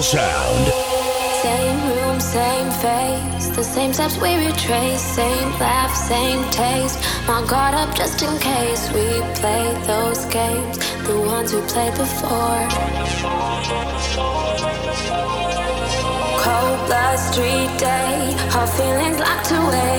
Sound. Same room, same face, the same steps we retrace, same laugh, same taste. My guard up just in case we play those games, the ones we played before. Cold blood street day, our feelings locked away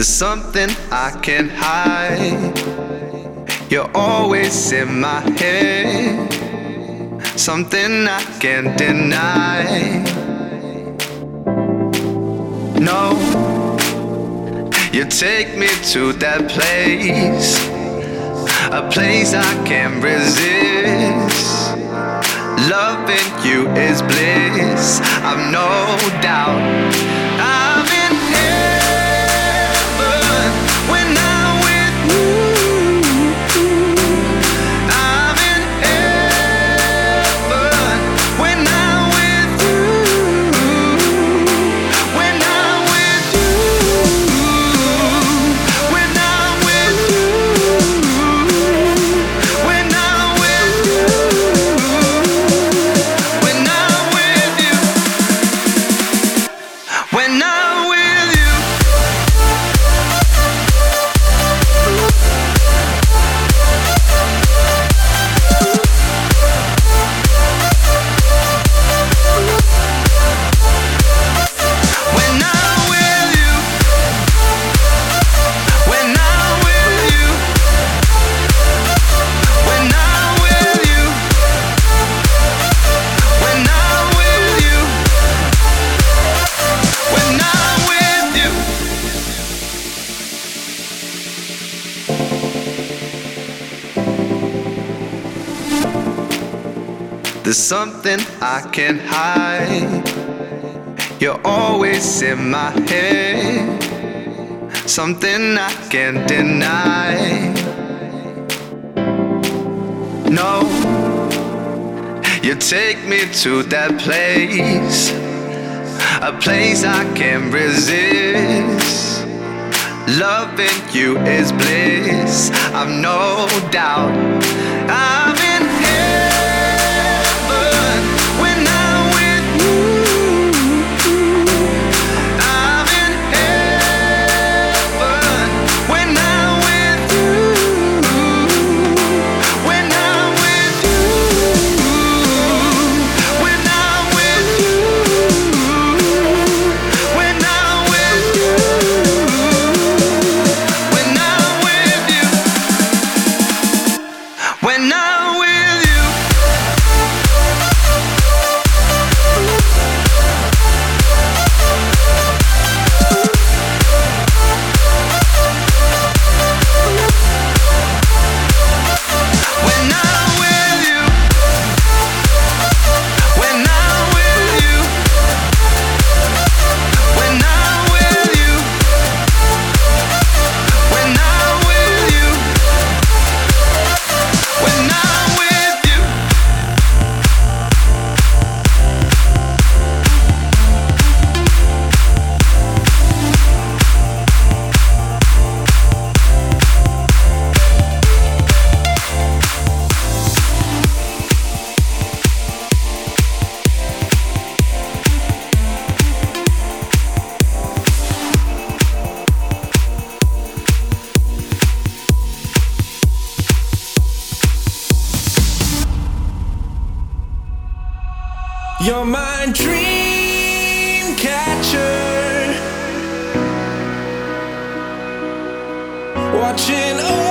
There's something I can hide. You're always in my head. Something I can't deny. No, you take me to that place. A place I can't resist. Loving you is bliss, I've no doubt. There's something I can't hide. You're always in my head. Something I can't deny. No, you take me to that place. A place I can't resist. Loving you is bliss. I've no doubt. I'm Watching oh,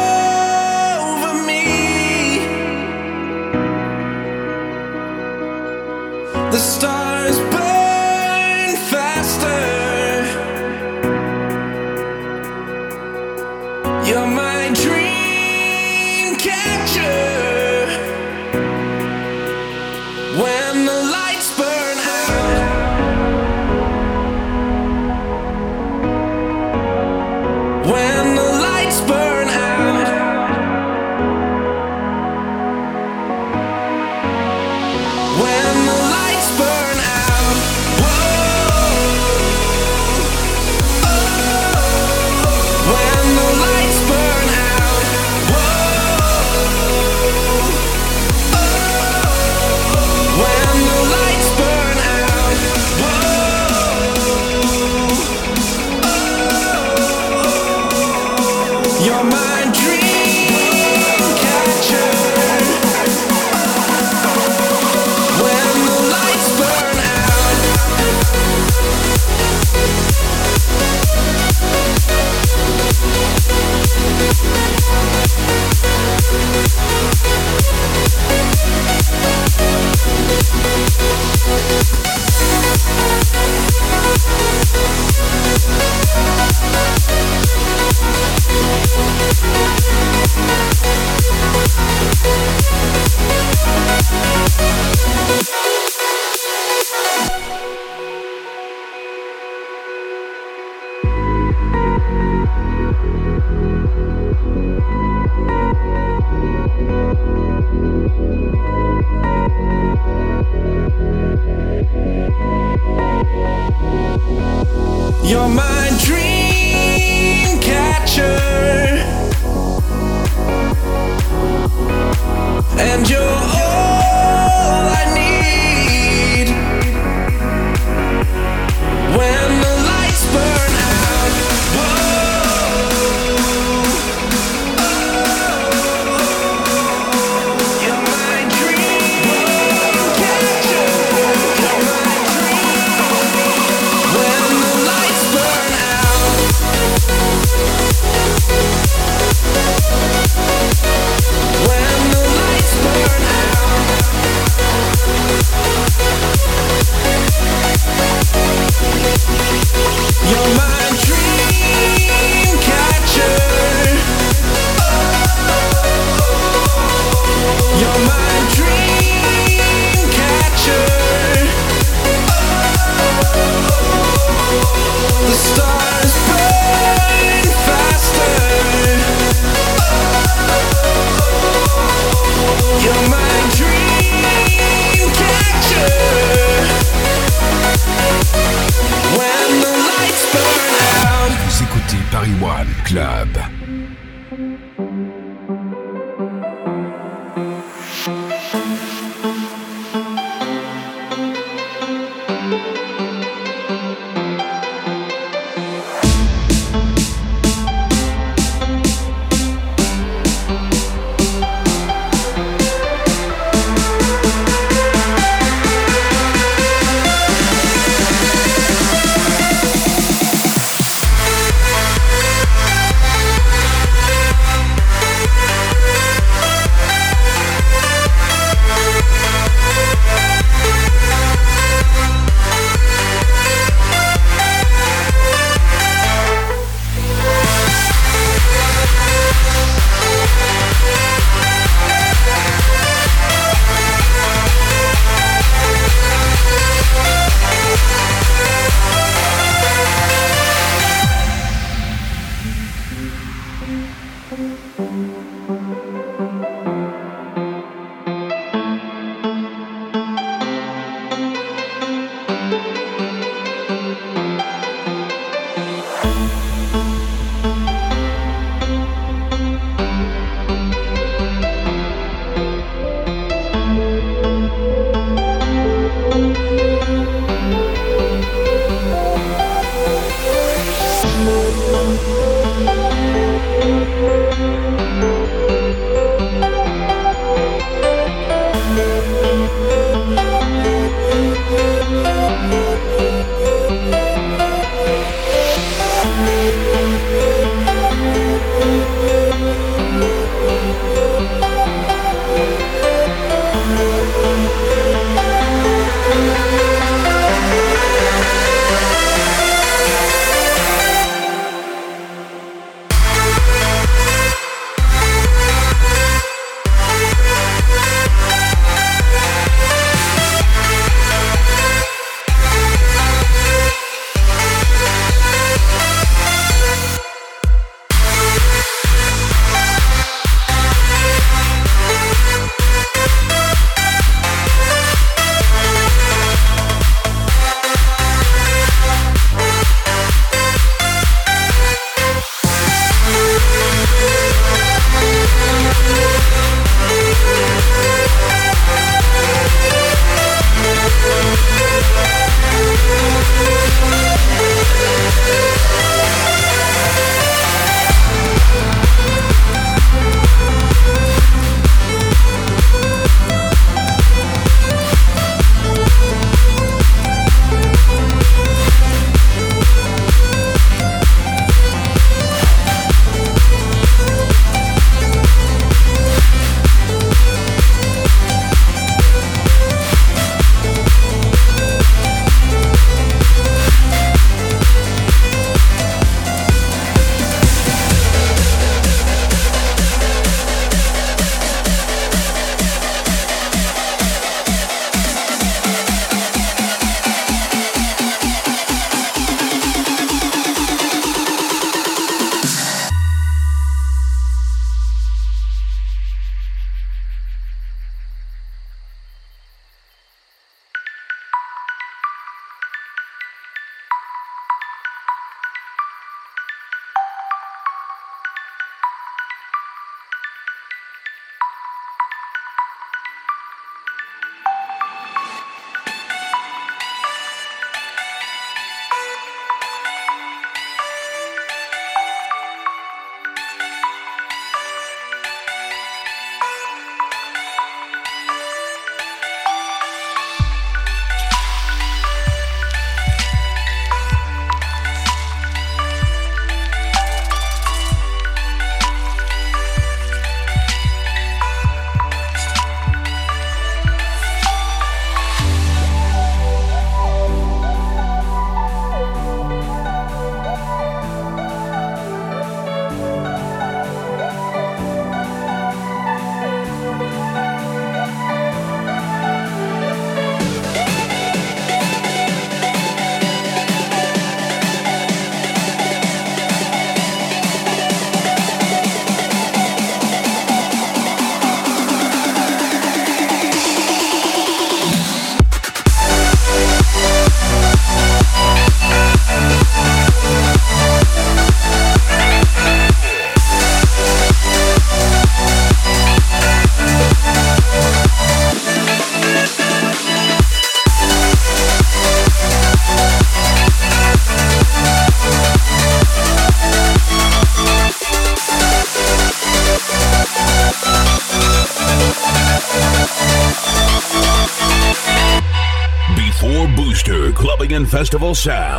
Sound.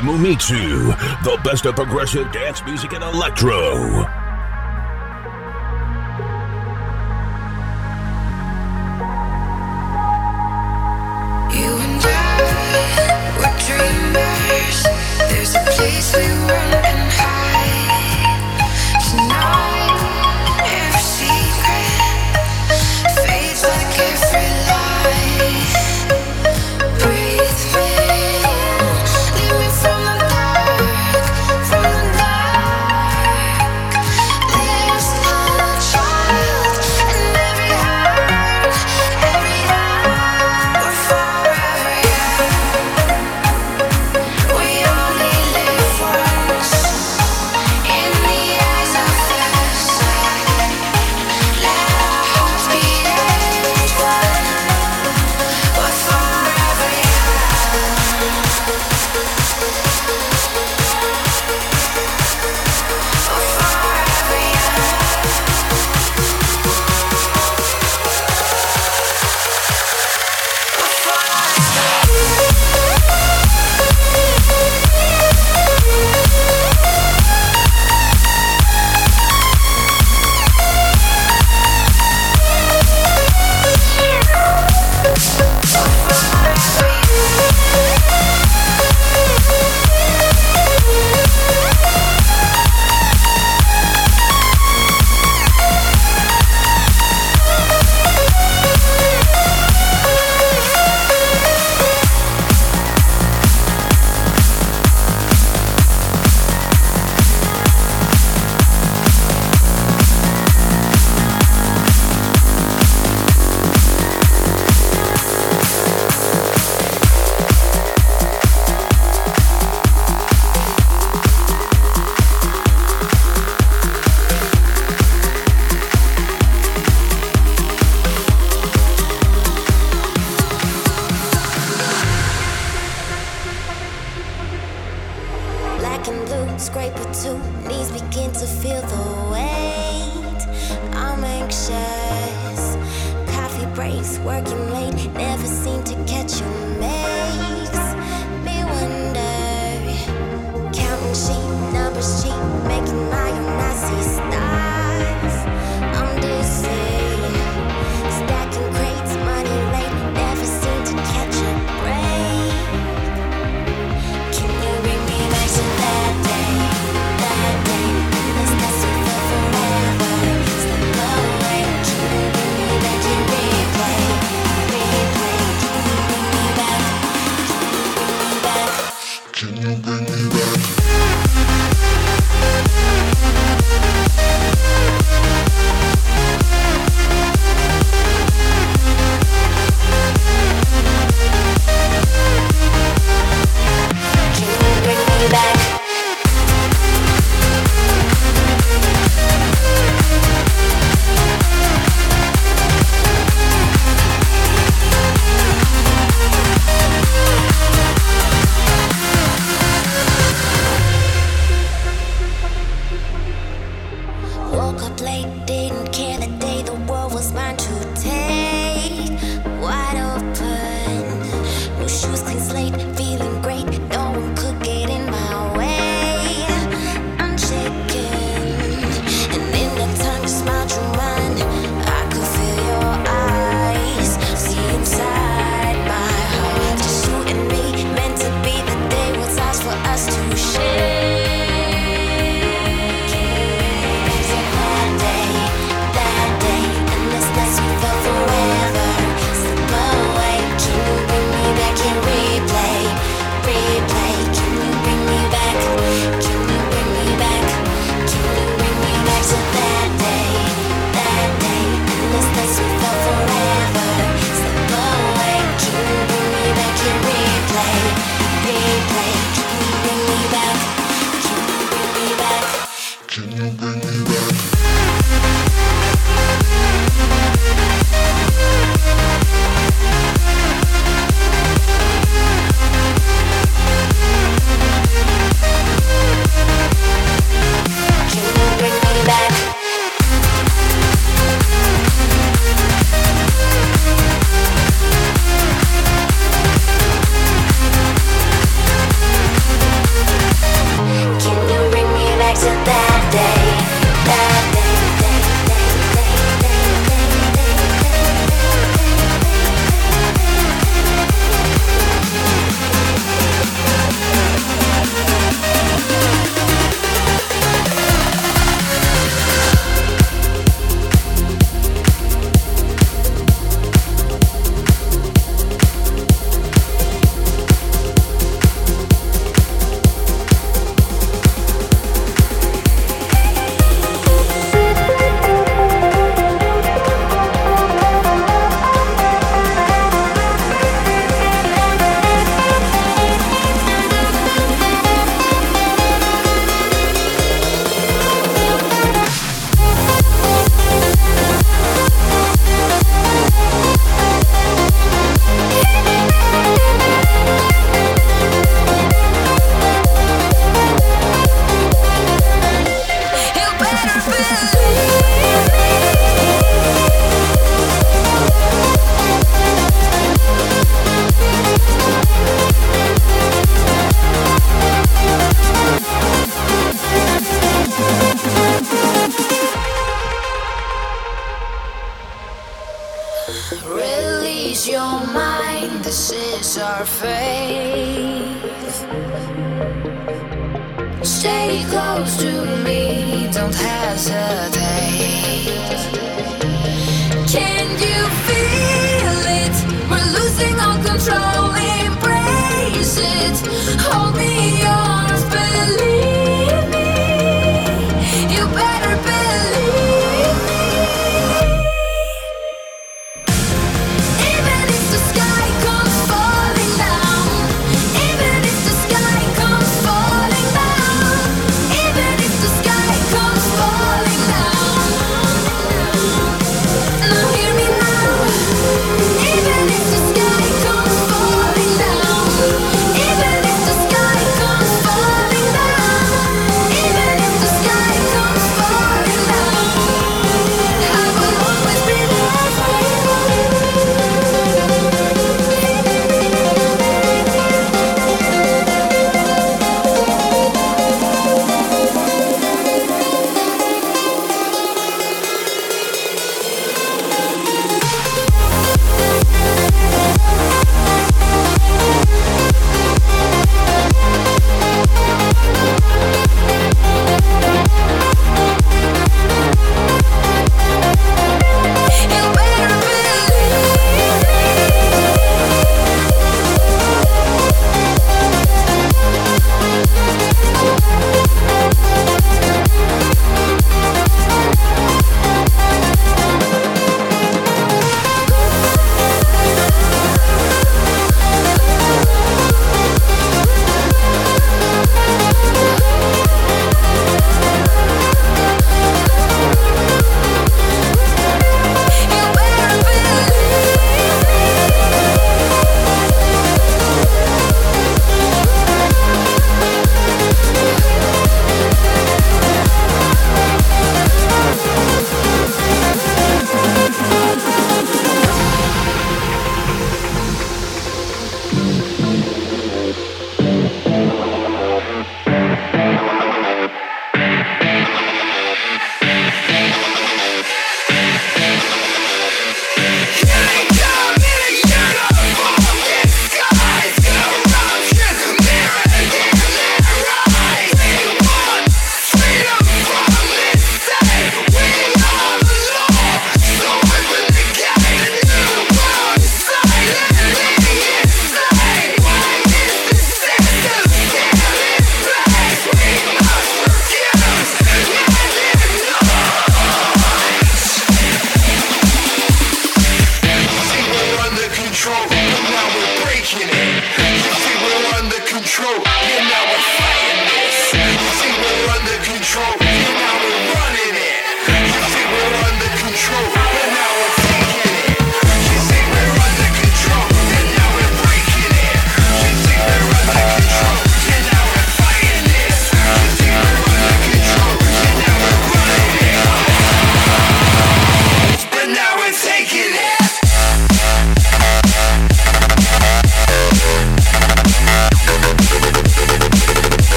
By Mumitsu, the best of progressive dance music and electro.